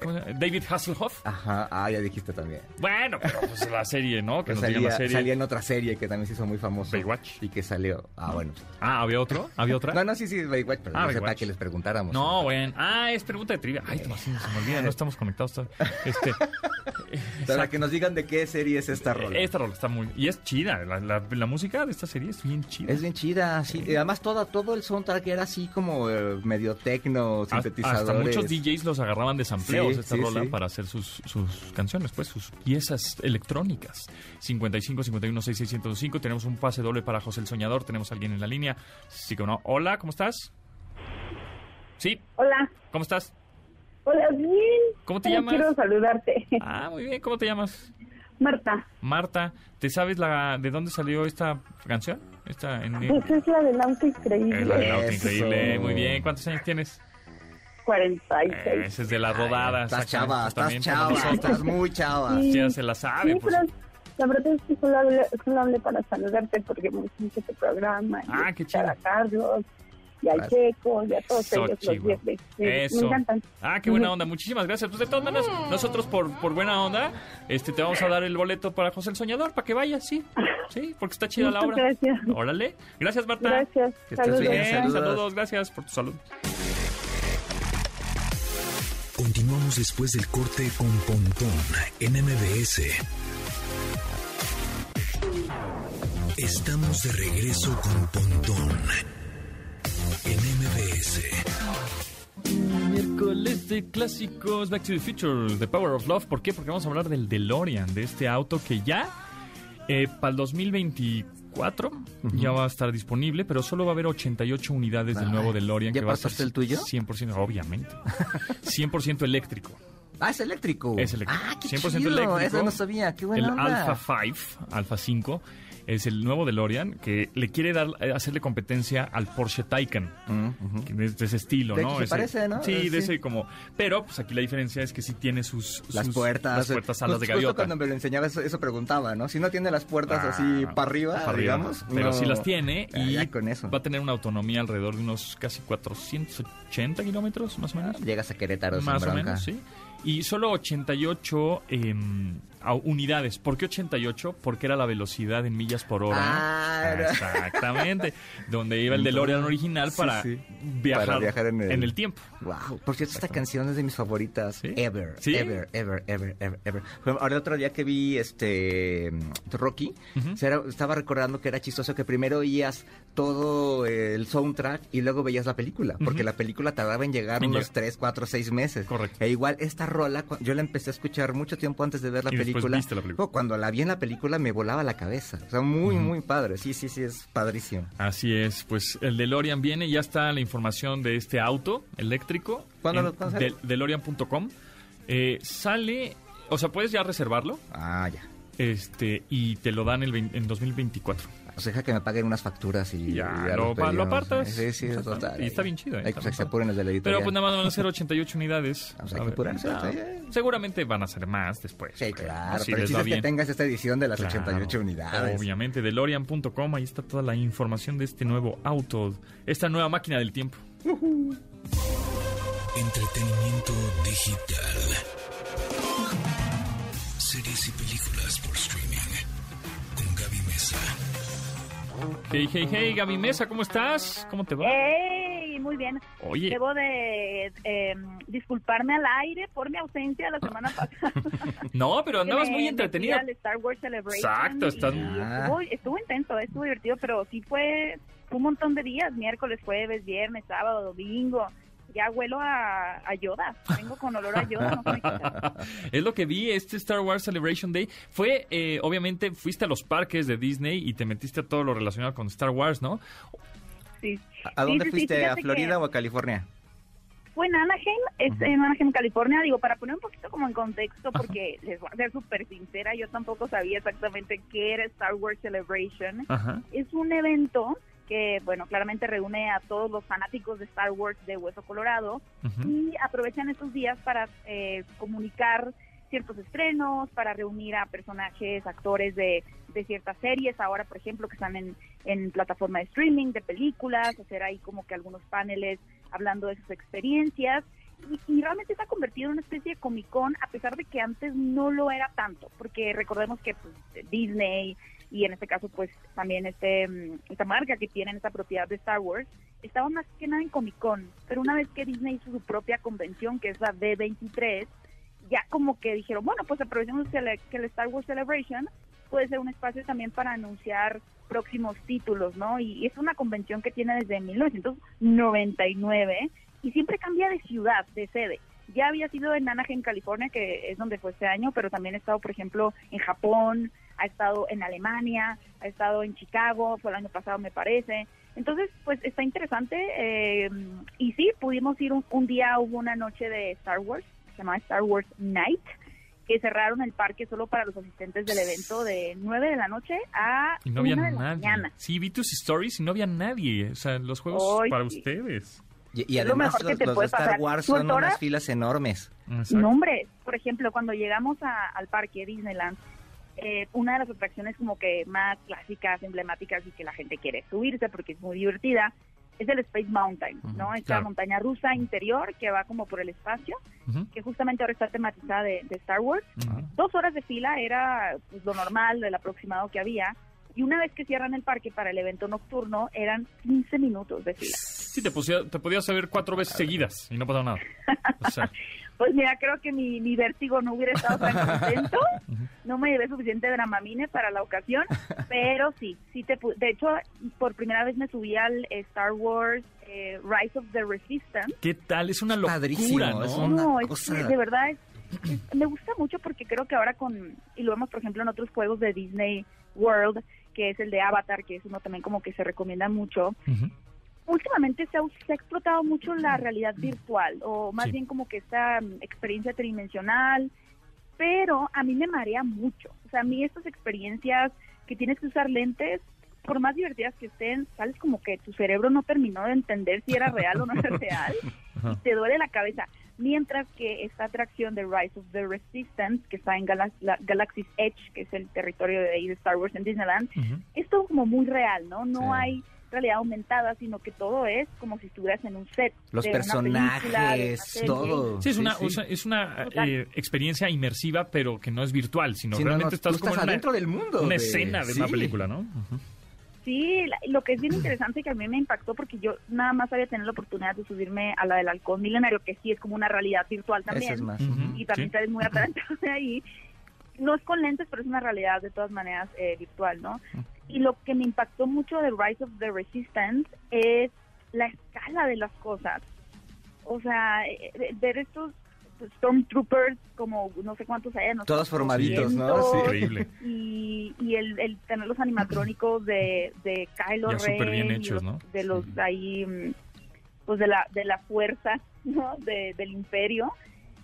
¿cómo se llama? David Hasselhoff. Ajá, ah, ya dijiste también. Bueno, pero pues la serie, ¿no? Que nos salía, la serie. salía en otra serie que también se hizo muy famoso. Baywatch. Y que salió... Ah, bueno. Ah, ¿había otro? ¿Había otra? No, no, sí, sí, Baywatch, pero Ah, no Baywatch. que les preguntáramos. No, bueno. Ah, es pregunta de trivia. Ay, Tomasín, se me olvida, no estamos conectados todavía. Este, [laughs] Para que nos digan de qué serie es esta rola. esta rola está muy... Y es chida. La, la- la música de esta serie es bien chida. Es bien chida, sí. Y además todo, todo el soundtrack era así como eh, medio tecno, Hasta- sintetizadores. Hasta muchos DJs los agarraban de sampleos Sí, esta sí, rola sí. para hacer sus, sus canciones, pues sus piezas electrónicas. 55 51 66 1025. Tenemos un pase doble para José el Soñador. Tenemos a alguien en la línea. Sí, que no. Hola, ¿cómo estás? Sí, Hola, ¿cómo estás? hola, bien. ¿Cómo te Solo llamas? Quiero saludarte. Ah, muy bien. ¿Cómo te llamas? Marta, Marta, ¿te sabes la de dónde salió esta canción? Esta en, pues es la del auto increíble. es la del auto Eso. increíble. Muy bien. ¿Cuántos años tienes? 46. Ese es de la rodada. Estás chava, estás chava, estás muy chava. Sí. [laughs] Ya se la sabe. Sí, pues. pero la verdad es que solo hablé, solo hablé para saludarte porque me gusta este programa. y Ah, qué chido. A Carlos, y al. Checo, y a todos ellos los chivo. viernes. Me, Eso. me encantan. Ah, qué buena onda. Muchísimas gracias. Pues de todas maneras, nosotros por, por buena onda, este te vamos a dar el boleto para José el Soñador para que vayas, sí. [laughs] Sí, porque está chida la obra. gracias. Órale. Gracias, Marta. Gracias. Que estés Saludos. bien, Bien, saludos. saludos. Gracias por tu salud. Continuamos después del corte con Pontón en MBS. Estamos de regreso con Pontón en MBS. Miércoles de clásicos Back to the Future, The Power of Love. ¿Por qué? Porque vamos a hablar del DeLorean, de este auto que ya eh, para el 2024 ya va a estar disponible, pero solo va a haber 88 unidades del nuevo DeLorean. ¿ya que va a ser el tuyo? 100%, obviamente. [laughs] 100% eléctrico. Ah, es eléctrico. Es eléctrico. Ah, qué 100% chido. eléctrico. Eso no sabía. Qué buena el onda. Alpha 5, Alpha 5, es el nuevo DeLorean que le quiere dar eh, hacerle competencia al Porsche Taycan. Que es de ese estilo, De ¿no? se Ese- parece, ¿no? Sí, Eh, de sí. ese como... Pero, pues aquí la diferencia es que sí tiene sus... Las puertas. Las puertas alas de Justo- Justo gaviota. cuando me lo enseñaba eso, eso preguntaba, ¿no? Si no tiene las puertas Ah, así para arriba, para arriba, digamos. Pero no- sí las tiene Ah, y con eso. va a tener una autonomía alrededor de unos casi 480 kilómetros, más o menos. Llegas a Querétaro Más o bronca. menos, sí. Y solo 88 em, a- unidades. ¿Por qué 88? Porque era la velocidad en millas por hora. Ah, Exactamente. Donde iba el DeLorean original para, sí. Viajar, Para viajar en el- tiempo. Wow. Por cierto, esta canción es de mis favoritas. ¿Sí? Ever, ¿Sí? ever, ever, ever, ever, ever. Ahora el otro día que vi este Rocky, era- estaba recordando que era chistoso que primero oías todo el soundtrack y luego veías la película, porque la película tardaba en llegar En unos llegar. 3, 4, 6 meses. Correcto. E igual esta rola, yo la empecé a escuchar mucho tiempo antes de ver la después película. viste la película. Cuando la vi en la película me volaba la cabeza. O sea, muy, muy padre. Sí, sí, sí, es padrísimo. Así es, pues el DeLorean viene, ya está la información de este auto eléctrico. ¿Cuándo lo- del- DeLorean.com. Eh, sale, o sea, puedes ya reservarlo Ah, ya. este y te lo dan el vein- en 2024. O sea, deja que me paguen unas facturas y Ya, ya lo, lo apartas. Sí, sí, Exacto. total. Y está bien chido. ¿eh? Hay Está que se apuren los de la Pero editorial. pues nada más van a ser 88 unidades. [laughs] Vamos, A que apurarse, no, seguramente van a ser más después. Sí, claro. Si pero el chiste es que tengas esta edición de las Claro, 88 unidades. Obviamente, DeLorean.com, ahí está toda la información de este nuevo auto, esta nueva máquina del tiempo. Entretenimiento digital. Series y películas por streaming. Con Gaby Mesa. Hey, hey, hey, Gaby Mesa, ¿cómo estás? ¿Cómo te va? ¡Ey! Muy bien. Oye. Debo de eh, disculparme al aire por mi ausencia la semana [laughs] pasada. No, pero andabas muy entretenida. Star Wars Celebration. Exacto, estás- y Ah. Estuvo, estuvo intenso, estuvo divertido, pero sí fue un montón de días, miércoles, jueves, viernes, sábado, domingo. Ya huelo a, a Yoda, vengo con olor a Yoda, no [laughs] es lo que vi, este Star Wars Celebration Day. Fue, eh, obviamente, fuiste a los parques de Disney y te metiste a todo lo relacionado con Star Wars, ¿no? Sí. ¿A dónde Sí, sí, sí, fuiste? ¿A Florida que o a California? Fue en Anaheim, es en Anaheim, California. Digo, para poner un poquito como en contexto, porque les voy a ser súper sincera, yo tampoco sabía exactamente qué era Star Wars Celebration. Ajá. Es un evento que, bueno, claramente reúne a todos los fanáticos de Star Wars de Hueso Colorado y aprovechan estos días para eh, comunicar ciertos estrenos, para reunir a personajes, actores de, de ciertas series, ahora por ejemplo que están en, en plataforma de streaming, de películas, hacer ahí como que algunos paneles hablando de sus experiencias. Y, y realmente se ha convertido en una especie de Comic Con, a pesar de que antes no lo era tanto, porque recordemos que pues, Disney y en este caso pues también este mm, esta marca que tienen esta propiedad de Star Wars estaba más que nada en Comic Con, pero una vez que Disney hizo su propia convención que es la D23, ya como que dijeron, bueno, pues aprovechemos que, el- que el Star Wars Celebration puede ser un espacio también para anunciar próximos títulos, ¿no? Y, y es una convención que tiene desde 1999 y siempre cambia de ciudad, de sede. Ya había sido en Anaheim, California, que es donde fue este año, pero también ha estado, por ejemplo, en Japón, ha estado en Alemania, ha estado en Chicago, fue el año pasado, me parece. Entonces, pues está interesante. eh, y sí, pudimos ir un, un día, hubo una noche de Star Wars, se llama Star Wars Night, que cerraron el parque solo para los asistentes del evento de 9 de la noche a Y no había 1 de la nadie. mañana. Sí, vi tus stories y no había nadie. O sea, los juegos para sí. ustedes. Y, y Es lo además mejor que los, te los de puede Star pasar. Wars ¿Tú son unas filas enormes. Exacto. No, hombre, por ejemplo, cuando llegamos a- al parque Disneyland, eh, una de las atracciones como que más clásicas, emblemáticas y que la gente quiere subirse porque es muy divertida, es el Space Mountain, ¿no? Esta claro. montaña rusa interior que va como por el espacio, Ujú. que justamente ahora está tematizada de, de Star Wars. Ujú. Dos horas de fila era pues, lo normal, el aproximado que había. Y una vez que cierran el parque para el evento nocturno, eran 15 minutos de fila. Sí, te, pusía- te podías saber cuatro veces seguidas y no pasaba nada. O sea, [laughs] Pues mira, creo que mi, mi vértigo no hubiera estado tan contento. [laughs] No me llevé suficiente dramamine para la ocasión, pero sí, sí te pu- De hecho, por primera vez me subí al Star Wars eh, Rise of the Resistance. ¿qué tal? Es una locura, Padrísimo, ¿no? es una No, es cosa- de verdad es- es- me gusta mucho porque creo que ahora con, y lo vemos por ejemplo en otros juegos de Disney World, que es el de Avatar, que es uno también como que se recomienda mucho, Ujú. últimamente se ha, se ha explotado mucho la realidad virtual, o más Sí. bien como que esta mm, experiencia tridimensional, pero a mí me marea mucho. O sea, a mí estas experiencias que tienes que usar lentes, por más divertidas que estén, sales como que tu cerebro no terminó de entender si era real o no era [laughs] real, y te duele la cabeza. Mientras que esta atracción de Rise of the Resistance, que está en Galax- la- Galaxy's Edge, que es el territorio de, ahí de Star Wars en Disneyland, es todo como muy real, ¿no? No Sí. hay realidad aumentada, sino que todo es como si estuvieras en un set. Los de una película, de una personajes, todo. Sí, es una, sí. es una eh, experiencia inmersiva, pero que no es virtual, sino Sí, no, realmente no, estás tú como estás en una, del mundo una de- escena de una película, ¿no? Sí, lo que es bien interesante que a mí me impactó porque yo nada más había tenido la oportunidad de subirme a la del halcón milenario, que sí es como una realidad virtual también. Es más. Y también Sí. muy atarantado [laughs] de ahí. No es con lentes, pero es una realidad de todas maneras eh, virtual, ¿no? Y lo que me impactó mucho de Rise of the Resistance es la escala de las cosas. O sea, eh, ver estos Stormtroopers, como no sé cuántos hay. no sé Todos formaditos, ¿no? Sí. Increíble. Y, y el, el tener los animatrónicos de, de Kylo Ya Ren. súper bien hechos, los- ¿no? De los ahí, mm, pues de la, de la fuerza, [laughs] ¿no? De, del imperio.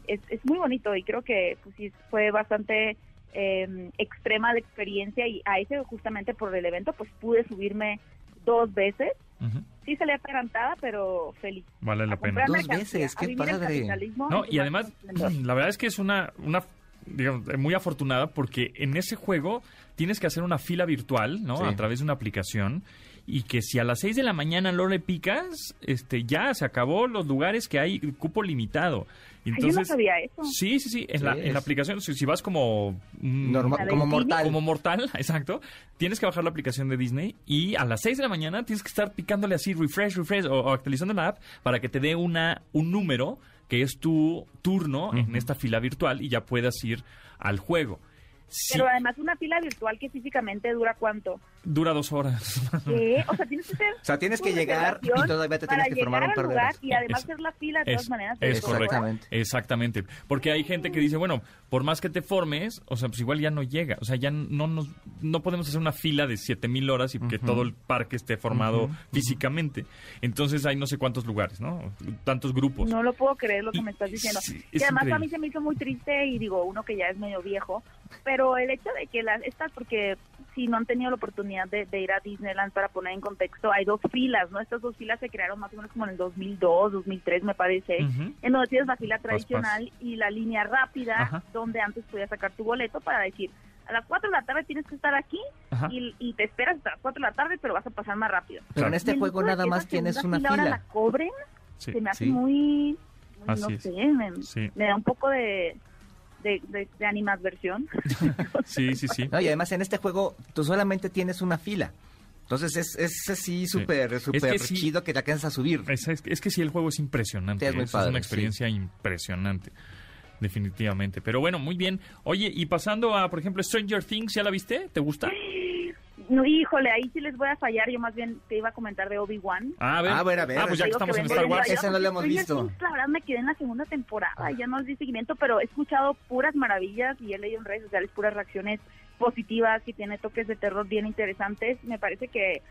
Es, es muy bonito y creo que pues sí fue bastante eh, extrema la experiencia y a ese justamente por el evento pues pude subirme dos veces. Ujú. Sí salí atarantada, pero feliz. Vale la pena. Dos veces, a qué padre. capitalismo No, y además, [clears throat] la verdad es que es una, una digamos, muy afortunada porque en ese juego tienes que hacer una fila virtual, ¿no? Sí. A través de una aplicación y que si a las 6 de la mañana no le picas, este ya se acabó los lugares que hay cupo limitado. Ay, Entonces, yo no sabía eso. Sí, sí, sí. En, la, en aplicación, si, si vas como... mm, como mortal. como mortal, [laughs] exacto. Tienes que bajar la aplicación de Disney y a las 6 de la mañana tienes que estar picándole así refresh, refresh o, o actualizando la app para que te dé una un número que es tu turno en esta fila virtual y ya puedas ir al juego. Sí, Pero además una fila virtual que físicamente dura cuánto. dura dos horas. ¿Qué? O sea, tienes que [laughs] O sea, tienes que llegar y todavía te para tienes que formar llegar un par de lugar horas. Y además Es- hacer la fila de todas es, maneras. es correcto. Exactamente. Exactamente. Porque hay gente que dice, bueno, por más que te formes, o sea, pues igual ya no llega. O sea, ya no nos, no podemos hacer una fila de 7000 horas y que todo el parque esté formado físicamente. Entonces hay no sé cuántos lugares, ¿no? Tantos grupos. No lo puedo creer lo que Y- me estás diciendo. sí, y es además a mí se me hizo muy triste y digo, uno que ya es medio viejo, pero el hecho de que las estas, porque si no han tenido la oportunidad de, de ir a Disneyland para poner en contexto, hay dos filas, ¿no? Estas dos filas se crearon más o menos como en el 2002, 2003 me parece, Ujú. en donde tienes la fila pas. tradicional y la línea rápida, Ajá. donde antes podías sacar tu boleto para decir, a las 4 de la tarde tienes que estar aquí y, y te esperas hasta las 4 de la tarde, pero vas a pasar más rápido. Pero en este juego nada más tienes una ahora fila. la cobren, Sí. se me hace sí. muy, Así no es. sé, me, Sí. me da un poco de, de, de, de animadversión. [laughs] Sí, sí, sí. No, y además en este juego tú solamente tienes una fila. Entonces es, es así súper, súper sí. chido que te alcanzas a subir. Es, es- es que sí, el juego es impresionante. Sí, es muy es padre, una sí. experiencia impresionante. Definitivamente. Pero bueno, muy bien. Oye, y pasando a, por ejemplo, Stranger Things, ¿ya la viste? ¿Te gusta? [laughs] No, híjole, ahí sí les voy a fallar. Yo más bien te iba a comentar de Obi-Wan. Ah, a ver. A ver, a ver. Ah, pues ya que estamos en Star Wars. Esa no la hemos visto. Things, la verdad me quedé en la segunda temporada y ya no di seguimiento, pero he escuchado puras maravillas y he leído en redes sociales puras reacciones positivas y tiene toques de terror bien interesantes. Me parece que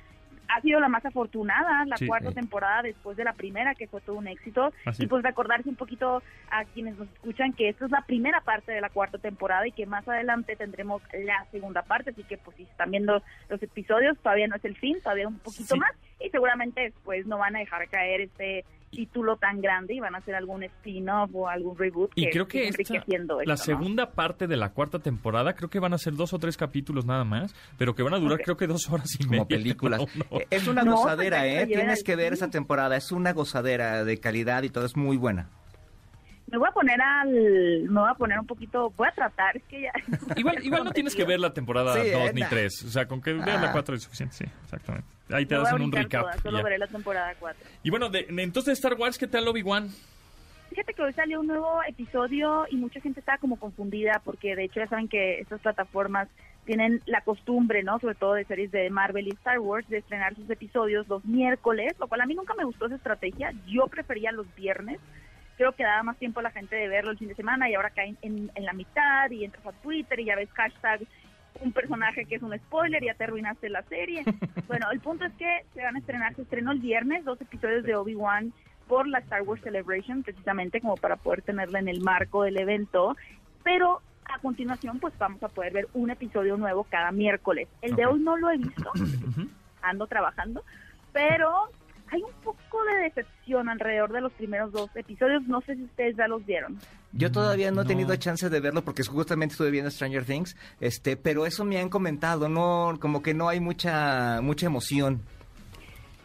ha sido la más afortunada la Sí. cuarta temporada después de la primera, que fue todo un éxito. Así y es. pues recordarse un poquito a quienes nos escuchan que esta es la primera parte de la cuarta temporada y que más adelante tendremos la segunda parte. Así que pues si están viendo los episodios, todavía no es el fin, todavía un poquito Sí. más. Y seguramente después no van a dejar caer este título tan grande y van a hacer algún spin-off o algún reboot Y que creo que esta, enriqueciendo la segunda parte de la cuarta temporada, creo que van a ser dos o tres capítulos nada más, pero que van a durar creo que dos horas y media. como películas. [laughs] uno. Eh, Es una No, gozadera, pues, ¿eh? Tienes que ver esa temporada. Es una gozadera de calidad y todo. Es muy buena. Me voy a poner al... Me voy a poner un poquito... Voy a tratar, es que ya... [laughs] Igual, igual no tienes que ver la temporada Sí, 2 eh, ni nah. 3. O sea, con que veas la Ah. 4 es suficiente. Sí, exactamente. Ahí te Me voy a hacen un recap. solo ya. veré la temporada 4. Y bueno, de, de- entonces de Star Wars, ¿qué tal Obi-Wan? Fíjate que hoy salió un nuevo episodio y mucha gente estaba como confundida porque de hecho ya saben que estas plataformas tienen la costumbre, ¿no? Sobre todo de series de Marvel y Star Wars, de estrenar sus episodios los miércoles, lo cual a mí nunca me gustó esa estrategia. Yo prefería los viernes. Creo que daba más tiempo a la gente de verlo el fin de semana y ahora caen en, en la mitad y entras a Twitter y ya ves hashtag un personaje que es un spoiler y ya te arruinaste la serie. [laughs] Bueno, el punto es que se van a estrenar, se estrenó el viernes dos episodios de Obi-Wan por la Star Wars Celebration, precisamente como para poder tenerla en el marco del evento, pero a continuación pues vamos a poder ver un episodio nuevo cada miércoles. El de hoy no lo he visto, [clears throat] ando trabajando, pero hay un poco de decepción alrededor de los primeros dos episodios, no sé si ustedes ya los vieron. Yo todavía no he tenido chance de verlo porque justamente estuve viendo Stranger Things, este, pero eso me han comentado, no, como que no hay mucha, mucha emoción.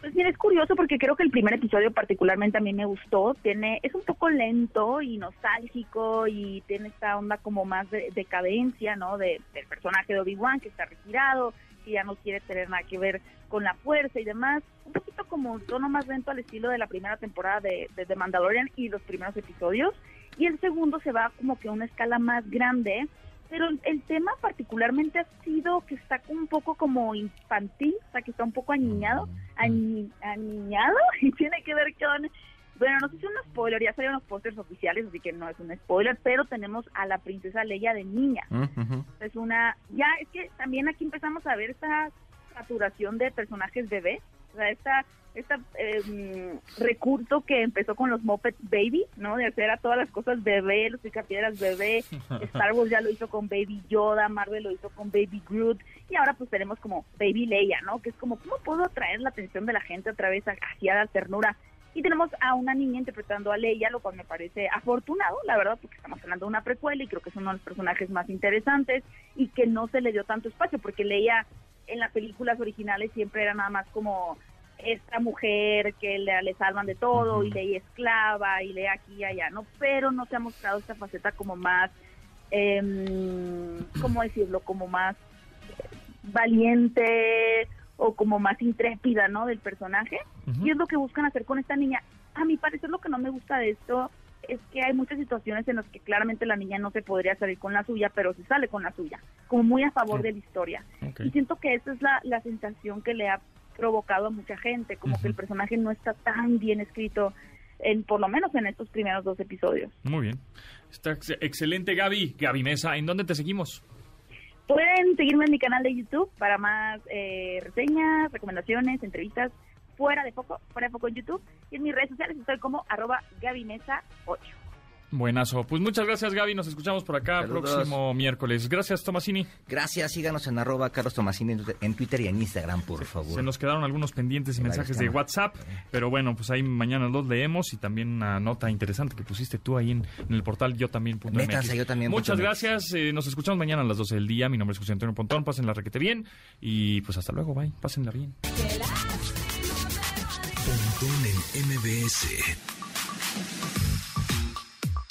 Pues bien, es curioso porque creo que el primer episodio particularmente a mí me gustó. Tiene, es un poco lento y nostálgico y tiene esta onda como más de decadencia, ¿no? De, del personaje de Obi-Wan que está retirado, que ya no quiere tener nada que ver con la fuerza y demás. Un poquito como un tono más lento al estilo de la primera temporada de, de The Mandalorian y los primeros episodios. Y el segundo se va como que a una escala más grande. Pero el- tema particularmente ha sido que está un poco como infantil, o sea, que está un poco aniñado, ani- aniñado, [laughs] y tiene que ver con Bueno, no sé si es un spoiler, ya salieron los pósters oficiales, así que no es un spoiler, pero tenemos a la princesa Leia de niña. Ujú. Es una, ya es que también aquí empezamos a ver esta saturación de personajes bebés, o sea, esta, esta em, recurso que empezó con los Muppets Baby, ¿no? De hacer a todas las cosas bebé, los picapiedras bebé, [laughs] Star Wars ya lo hizo con Baby Yoda, Marvel lo hizo con Baby Groot, y ahora pues tenemos como Baby Leia, ¿no? Que es como, ¿cómo puedo atraer la atención de la gente otra vez hacia la ternura? Y tenemos a una niña interpretando a Leia, lo cual me parece afortunado, la verdad, porque estamos hablando de una precuela y creo que es uno de los personajes más interesantes y que no se le dio tanto espacio, porque Leia en las películas originales siempre era nada más como esta mujer que le, le salvan de todo y Leia esclava y Leia aquí y allá, ¿no? Pero no se ha mostrado esta faceta como más, em, ¿cómo decirlo? Como más valiente o como más intrépida, ¿no? Del personaje. Y es lo que buscan hacer con esta niña. A mi parecer lo que no me gusta de esto es que hay muchas situaciones en las que claramente la niña no se podría salir con la suya, pero se sale con la suya, como muy a favor de la historia. Y siento que esa es la, la sensación que le ha provocado a mucha gente, como que el personaje no está tan bien escrito, en por lo menos en estos primeros dos episodios. Muy bien. Está ex- excelente, Gaby. Gaby Mesa, ¿en dónde te seguimos? Pueden seguirme en mi canal de YouTube para más eh, reseñas, recomendaciones, entrevistas fuera de foco, fuera de foco en YouTube. Y en mis redes sociales estoy como arroba gabimesa 8. Buenazo. Pues muchas gracias, Gaby. Nos escuchamos por acá Saludos. próximo miércoles. Gracias, Tomasini. Gracias, síganos en arroba Carlos Tomasini en Twitter- y en Instagram, por favor. Se nos quedaron algunos pendientes y mensajes de. WhatsApp, pero bueno, pues ahí mañana los leemos y también una nota interesante que pusiste tú ahí en, en el portal yo también. Métanse, yo también Muchas gracias. eh, nos escuchamos mañana a las 12 del día. Mi nombre es José Antonio Pontón. Pásenla requete bien y pues hasta luego. Bye. Pásenla bien. Pontón en MBS.